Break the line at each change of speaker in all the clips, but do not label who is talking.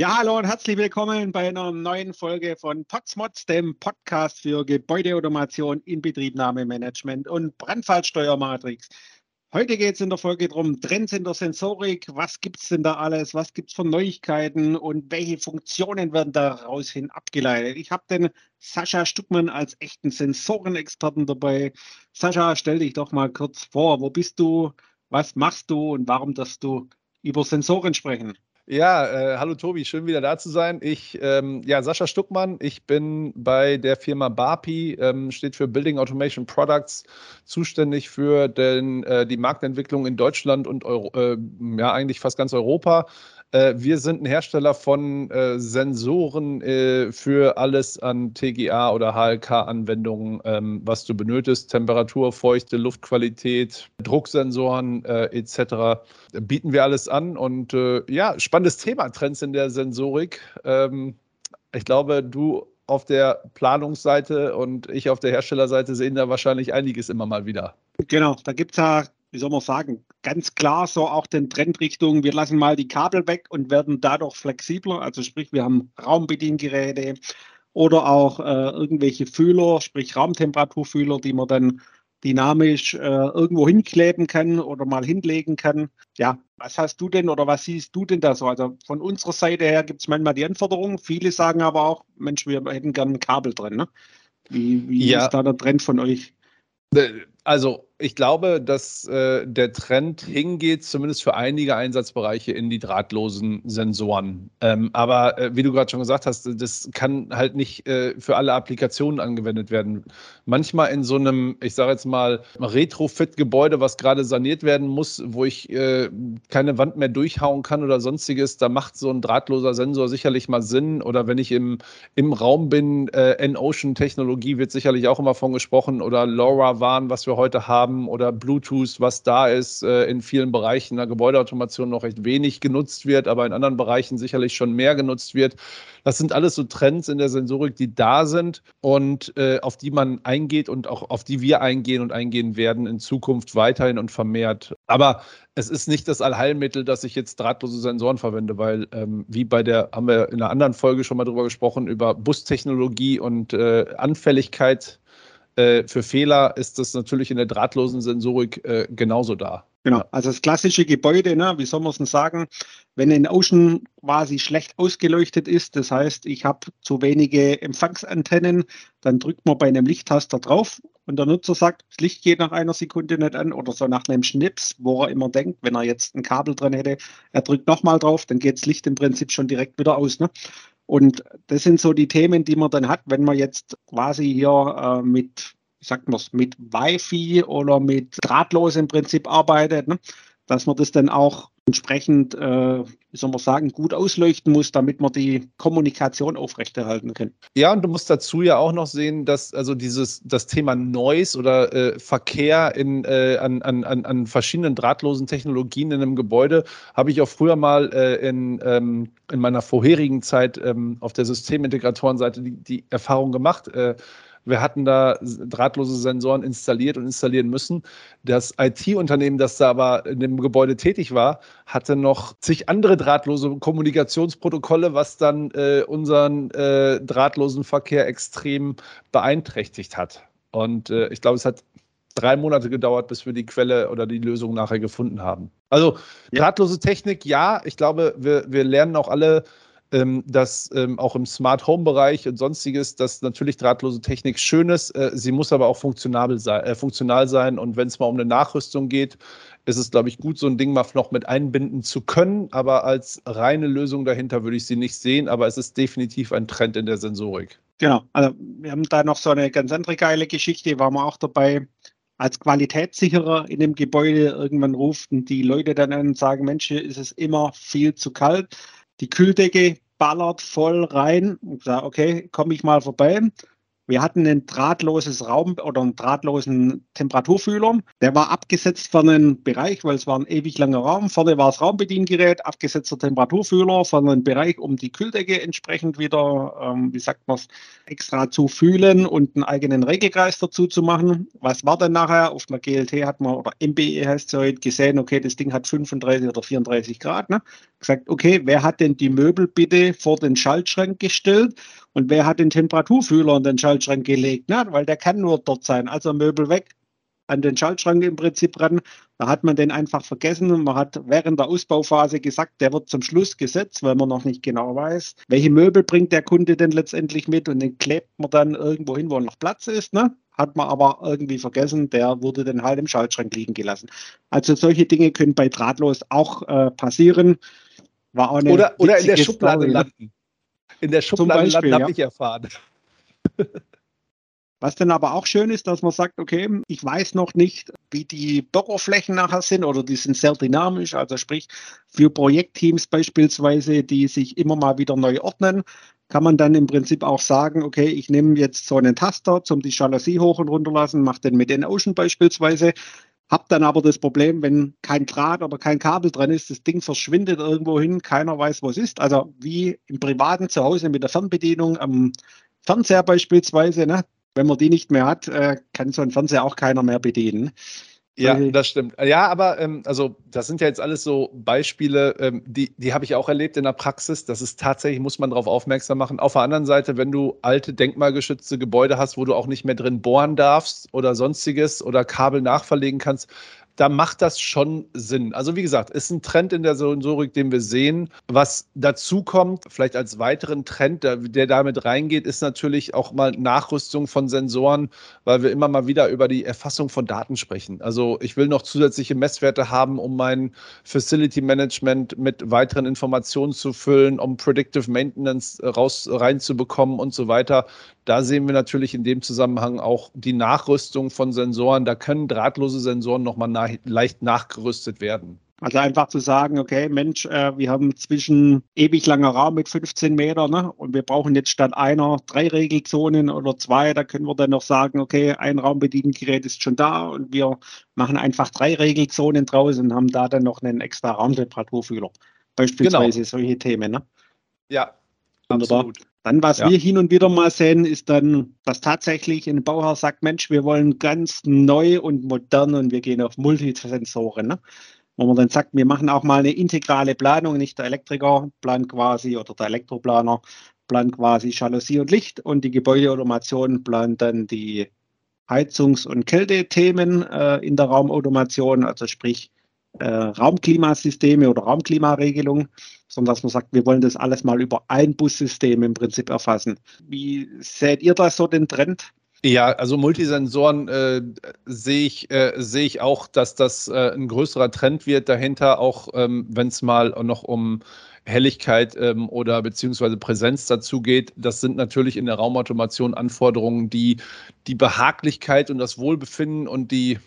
Ja, hallo und herzlich willkommen bei einer neuen Folge von Potsmods, dem Podcast für Gebäudeautomation, Inbetriebnahmemanagement und Brandfallsteuermatrix. Heute geht es in der Folge darum, Trends in der Sensorik, was gibt es denn da alles, was gibt es für Neuigkeiten und welche Funktionen werden daraus hin abgeleitet. Ich habe den Sascha Stuckmann als echten Sensorenexperten dabei. Sascha, stell dich doch mal kurz vor, wo bist du, was machst du und warum darfst du über Sensoren sprechen?
Ja, äh, hallo Tobi, schön wieder da zu sein. Ich, ähm, ja, Sascha Stuckmann, ich bin bei der Firma BAPI, ähm, steht für Building Automation Products, zuständig für den, äh, die Marktentwicklung in Deutschland und Euro, äh, ja, eigentlich fast ganz Europa. Äh, wir sind ein Hersteller von äh, Sensoren äh, für alles an TGA oder HLK-Anwendungen, ähm, was du benötigst. Temperatur, Feuchte, Luftqualität, Drucksensoren äh, etc. Bieten wir alles an. Und äh, ja, spannendes Thema, Trends in der Sensorik. Ähm, ich glaube, du auf der Planungsseite und ich auf der Herstellerseite sehen da wahrscheinlich einiges immer mal wieder.
Genau, da gibt es ja wie soll man sagen, ganz klar so auch den Trend Richtung, wir lassen mal die Kabel weg und werden dadurch flexibler. Also sprich, wir haben Raumbediengeräte oder auch äh, irgendwelche Fühler, sprich Raumtemperaturfühler, die man dann dynamisch äh, irgendwo hinkleben kann oder mal hinlegen kann. Ja, was hast du denn oder was siehst du denn da so? Also von unserer Seite her gibt es manchmal die Anforderungen. Viele sagen aber auch, Mensch, wir hätten gerne ein Kabel drin. Ne? Wie, wie ja. ist da der Trend von euch?
Äh, also ich glaube, dass äh, der Trend hingeht, zumindest für einige Einsatzbereiche in die drahtlosen Sensoren. Ähm, aber äh, wie du gerade schon gesagt hast, das kann halt nicht äh, für alle Applikationen angewendet werden. Manchmal in so einem, ich sage jetzt mal, Retrofit-Gebäude, was gerade saniert werden muss, wo ich äh, keine Wand mehr durchhauen kann oder sonstiges, da macht so ein drahtloser Sensor sicherlich mal Sinn. Oder wenn ich im, im Raum bin, äh, N-Ocean-Technologie wird sicherlich auch immer von gesprochen oder LoRaWAN, was wir heute haben haben oder Bluetooth, was da ist, äh, in vielen Bereichen der Gebäudeautomation noch recht wenig genutzt wird, aber in anderen Bereichen sicherlich schon mehr genutzt wird. Das sind alles so Trends in der Sensorik, die da sind und äh, auf die man eingeht und auch auf die wir eingehen und eingehen werden in Zukunft weiterhin und vermehrt. Aber es ist nicht das Allheilmittel, dass ich jetzt drahtlose Sensoren verwende, weil ähm, wie bei der, haben wir in einer anderen Folge schon mal drüber gesprochen, über Bustechnologie und äh, Anfälligkeit äh, für Fehler ist das natürlich in der drahtlosen Sensorik äh, genauso da.
Genau, also das klassische Gebäude, ne, wie soll man es denn sagen, wenn ein Ocean quasi schlecht ausgeleuchtet ist, das heißt, ich habe zu wenige Empfangsantennen, dann drückt man bei einem Lichttaster drauf und der Nutzer sagt, das Licht geht nach einer Sekunde nicht an oder so nach einem Schnips, wo er immer denkt, wenn er jetzt ein Kabel drin hätte, er drückt nochmal drauf, dann geht das Licht im Prinzip schon direkt wieder aus. Ne? Und das sind so die Themen, die man dann hat, wenn man jetzt quasi hier äh, mit, sagt man es, mit Wi-Fi oder mit drahtlos im Prinzip arbeitet, ne? Dass man das dann auch entsprechend, äh, wie soll man sagen, gut ausleuchten muss, damit man die Kommunikation aufrechterhalten kann.
Ja, und du musst dazu ja auch noch sehen, dass also dieses das Thema Noise oder äh, Verkehr in, äh, an, an, an verschiedenen drahtlosen Technologien in einem Gebäude habe ich auch früher mal äh, in, ähm, in meiner vorherigen Zeit ähm, auf der Systemintegratorenseite die, die Erfahrung gemacht äh, wir hatten da drahtlose Sensoren installiert und installieren müssen. Das IT-Unternehmen, das da aber in dem Gebäude tätig war, hatte noch zig andere drahtlose Kommunikationsprotokolle, was dann äh, unseren äh, drahtlosen Verkehr extrem beeinträchtigt hat. Und äh, ich glaube, es hat drei Monate gedauert, bis wir die Quelle oder die Lösung nachher gefunden haben. Also drahtlose Technik, ja, ich glaube, wir, wir lernen auch alle ähm, dass ähm, auch im Smart Home Bereich und sonstiges, dass natürlich drahtlose Technik schön ist. Äh, sie muss aber auch funktional sein, äh, funktional sein. Und wenn es mal um eine Nachrüstung geht, ist es, glaube ich, gut, so ein Ding mal noch mit einbinden zu können. Aber als reine Lösung dahinter würde ich sie nicht sehen. Aber es ist definitiv ein Trend in der Sensorik.
Genau. Also wir haben da noch so eine ganz andere geile Geschichte, waren wir auch dabei als Qualitätssicherer in dem Gebäude irgendwann rufen die Leute dann an und sagen, Mensch, ist es immer viel zu kalt die Kühldecke ballert voll rein und sage, okay, komme ich mal vorbei. Wir hatten ein drahtloses Raum oder einen drahtlosen Temperaturfühler. Der war abgesetzt für einen Bereich, weil es war ein ewig langer Raum. Vorne war das Raumbediengerät, abgesetzter Temperaturfühler für einen Bereich, um die Kühldecke entsprechend wieder, ähm, wie sagt man es, extra zu fühlen und einen eigenen Regelkreis dazu zu machen. Was war denn nachher? Auf einer GLT hat man, oder MBE heißt es heute, gesehen, okay, das Ding hat 35 oder 34 Grad. Ne? Gesagt, okay, wer hat denn die Möbel bitte vor den Schaltschrank gestellt? Und wer hat den Temperaturfühler in den Schaltschrank gelegt? Na, weil der kann nur dort sein. Also Möbel weg, an den Schaltschrank im Prinzip ran. Da hat man den einfach vergessen. Man hat während der Ausbauphase gesagt, der wird zum Schluss gesetzt, weil man noch nicht genau weiß, welche Möbel bringt der Kunde denn letztendlich mit und den klebt man dann irgendwo hin, wo noch Platz ist. Ne? Hat man aber irgendwie vergessen, der wurde dann halt im Schaltschrank liegen gelassen. Also solche Dinge können bei Drahtlos auch äh, passieren.
War auch eine oder, oder in der Schublade Story. landen in der Schublade landen, habe ja. ich erfahren.
Was dann aber auch schön ist, dass man sagt, okay, ich weiß noch nicht, wie die Büroflächen nachher sind oder die sind sehr dynamisch, also sprich für Projektteams beispielsweise, die sich immer mal wieder neu ordnen, kann man dann im Prinzip auch sagen, okay, ich nehme jetzt so einen Taster zum die Jalousie hoch und runter lassen, mache den mit den Ocean beispielsweise, hab dann aber das Problem, wenn kein Draht oder kein Kabel dran ist, das Ding verschwindet irgendwo hin, keiner weiß, wo es ist. Also wie im privaten Zuhause mit der Fernbedienung am Fernseher beispielsweise, ne? Wenn man die nicht mehr hat, äh, kann so ein Fernseher auch keiner mehr bedienen.
Ja, das stimmt. Ja, aber ähm, also das sind ja jetzt alles so Beispiele, ähm, die, die habe ich auch erlebt in der Praxis. Das ist tatsächlich, muss man darauf aufmerksam machen. Auf der anderen Seite, wenn du alte denkmalgeschützte Gebäude hast, wo du auch nicht mehr drin bohren darfst oder sonstiges oder Kabel nachverlegen kannst, da macht das schon Sinn. Also wie gesagt, ist ein Trend in der Sensorik, den wir sehen. Was dazu kommt, vielleicht als weiteren Trend, der, der damit reingeht, ist natürlich auch mal Nachrüstung von Sensoren, weil wir immer mal wieder über die Erfassung von Daten sprechen. Also ich will noch zusätzliche Messwerte haben, um mein Facility Management mit weiteren Informationen zu füllen, um Predictive Maintenance raus reinzubekommen und so weiter. Da sehen wir natürlich in dem Zusammenhang auch die Nachrüstung von Sensoren. Da können drahtlose Sensoren nochmal nach, leicht nachgerüstet werden.
Also einfach zu sagen, okay, Mensch, äh, wir haben zwischen ewig langer Raum mit 15 Metern ne, und wir brauchen jetzt statt einer drei Regelzonen oder zwei, da können wir dann noch sagen, okay, ein Raumbediengerät ist schon da und wir machen einfach drei Regelzonen draus und haben da dann noch einen extra Raumtemperaturfühler. Beispielsweise genau. solche Themen. Ne?
Ja,
Wunderbar. absolut. Dann, was ja. wir hin und wieder mal sehen, ist dann, dass tatsächlich ein Bauhaus sagt, Mensch, wir wollen ganz neu und modern und wir gehen auf Multisensoren. Ne? Wo man dann sagt, wir machen auch mal eine integrale Planung, nicht der Elektriker plant quasi oder der Elektroplaner plant quasi Jalousie und Licht und die Gebäudeautomation plant dann die Heizungs- und Kältethemen äh, in der Raumautomation, also sprich äh, Raumklimasysteme oder Raumklimaregelung, sondern dass man sagt, wir wollen das alles mal über ein Bussystem im Prinzip erfassen. Wie seht ihr da so den Trend?
Ja, also Multisensoren äh, sehe ich, äh, seh ich auch, dass das äh, ein größerer Trend wird dahinter, auch ähm, wenn es mal noch um Helligkeit ähm, oder beziehungsweise Präsenz dazu geht. Das sind natürlich in der Raumautomation Anforderungen, die die Behaglichkeit und das Wohlbefinden und die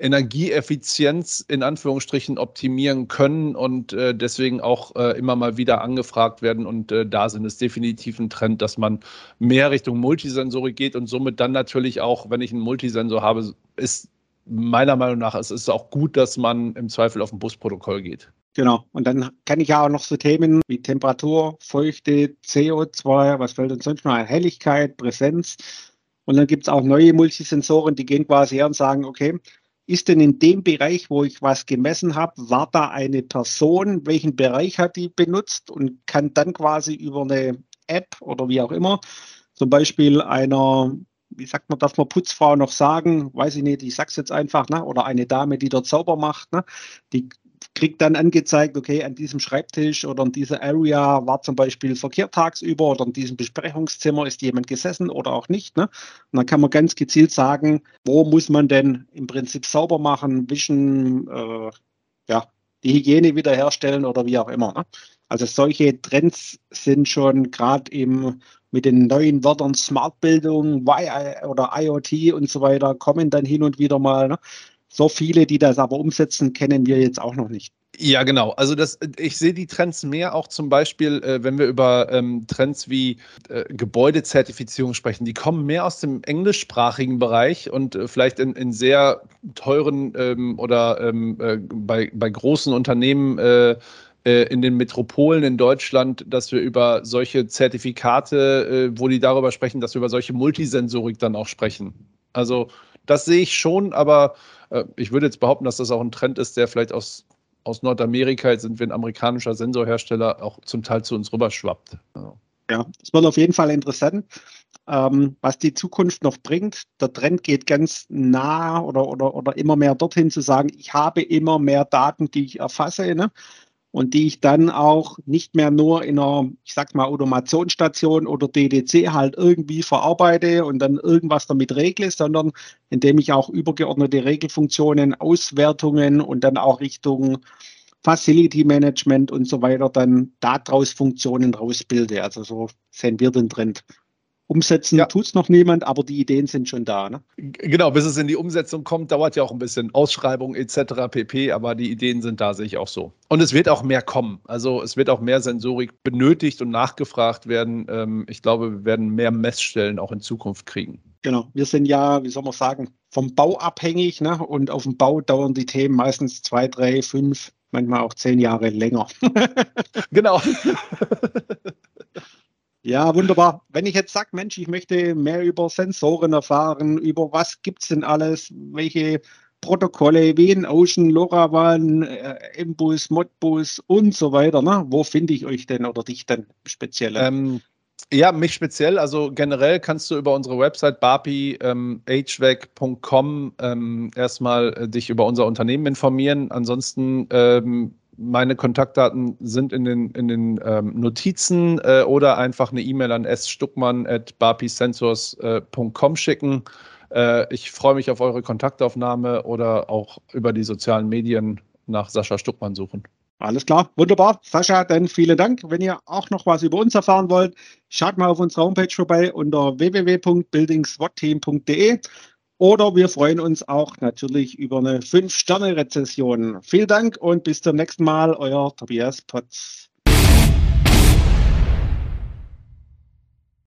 Energieeffizienz in Anführungsstrichen optimieren können und äh, deswegen auch äh, immer mal wieder angefragt werden. Und äh, da sind es definitiv ein Trend, dass man mehr Richtung Multisensorik geht und somit dann natürlich auch, wenn ich einen Multisensor habe, ist meiner Meinung nach, es ist auch gut, dass man im Zweifel auf ein Busprotokoll geht.
Genau. Und dann kann ich ja auch noch so Themen wie Temperatur, Feuchte, CO2, was fällt uns sonst noch ein? Helligkeit, Präsenz. Und dann gibt es auch neue Multisensoren, die gehen quasi her und sagen, okay, ist denn in dem Bereich, wo ich was gemessen habe, war da eine Person, welchen Bereich hat die benutzt und kann dann quasi über eine App oder wie auch immer, zum Beispiel einer, wie sagt man, darf man Putzfrau noch sagen, weiß ich nicht, ich sag's jetzt einfach, ne? oder eine Dame, die dort sauber macht, ne? die kriegt dann angezeigt, okay, an diesem Schreibtisch oder in dieser Area war zum Beispiel Verkehr tagsüber oder in diesem Besprechungszimmer ist jemand gesessen oder auch nicht. Ne? Und dann kann man ganz gezielt sagen, wo muss man denn im Prinzip sauber machen, wischen, äh, ja, die Hygiene wiederherstellen oder wie auch immer. Ne? Also solche Trends sind schon gerade eben mit den neuen Wörtern Smartbildung, oder IoT und so weiter kommen dann hin und wieder mal. Ne? So viele, die das aber umsetzen, kennen wir jetzt auch noch nicht.
Ja, genau. Also das, ich sehe die Trends mehr auch zum Beispiel, äh, wenn wir über ähm, Trends wie äh, Gebäudezertifizierung sprechen. Die kommen mehr aus dem englischsprachigen Bereich und äh, vielleicht in, in, sehr teuren ähm, oder ähm, äh, bei, bei großen Unternehmen äh, äh, in den Metropolen in Deutschland, dass wir über solche Zertifikate, wo die darüber sprechen, dass wir über solche Multisensorik dann auch sprechen. Also das sehe ich schon, aber ich würde jetzt behaupten, dass das auch ein Trend ist, der vielleicht aus aus Nordamerika, jetzt sind wir ein amerikanischer Sensorhersteller, auch zum Teil zu uns rüberschwappt.
Also. Ja, es wird auf jeden Fall interessant, ähm, was die Zukunft noch bringt. Der Trend geht ganz nah oder, oder, oder immer mehr dorthin zu sagen, ich habe immer mehr Daten, die ich erfasse. Ne? Und die ich dann auch nicht mehr nur in einer, ich sag mal, Automationsstation oder DDC halt irgendwie verarbeite und dann irgendwas damit regle, sondern indem ich auch übergeordnete Regelfunktionen, Auswertungen und dann auch Richtung Facility Management und so weiter dann daraus Funktionen rausbilde. Also so sehen wir den Trend. Umsetzen ja. tut es noch niemand, aber die Ideen sind schon da. Ne?
Genau, bis es in die Umsetzung kommt, dauert ja auch ein bisschen Ausschreibung etc. pp. Aber die Ideen sind da, sehe ich auch so. Und es wird auch mehr kommen. Also es wird auch mehr Sensorik benötigt und nachgefragt werden. Ähm, ich glaube, wir werden mehr Messstellen auch in Zukunft kriegen.
Genau, wir sind ja, wie soll man sagen, vom Bau abhängig. Ne? Und auf dem Bau dauern die Themen meistens zwei, drei, fünf, manchmal auch zehn Jahre länger.
genau.
Ja, wunderbar. Wenn ich jetzt sage, Mensch, ich möchte mehr über Sensoren erfahren, über was gibt es denn alles, welche Protokolle wie in Ocean, LoRaWAN, äh, Mbus, Modbus und so weiter, ne? wo finde ich euch denn oder dich denn speziell?
Ähm, ja, mich speziell. Also generell kannst du über unsere Website barpi-hvac.com ähm, ähm, erstmal äh, dich über unser Unternehmen informieren. Ansonsten ähm, meine Kontaktdaten sind in den, in den ähm, Notizen äh, oder einfach eine E-Mail an sstuckmann.barpisensors.com schicken. Äh, ich freue mich auf eure Kontaktaufnahme oder auch über die sozialen Medien nach Sascha Stuckmann suchen.
Alles klar, wunderbar. Sascha, dann vielen Dank. Wenn ihr auch noch was über uns erfahren wollt, schaut mal auf unserer Homepage vorbei unter www.buildingswatteam.de. Oder wir freuen uns auch natürlich über eine 5-Sterne-Rezession. Vielen Dank und bis zum nächsten Mal, euer Tobias Potz.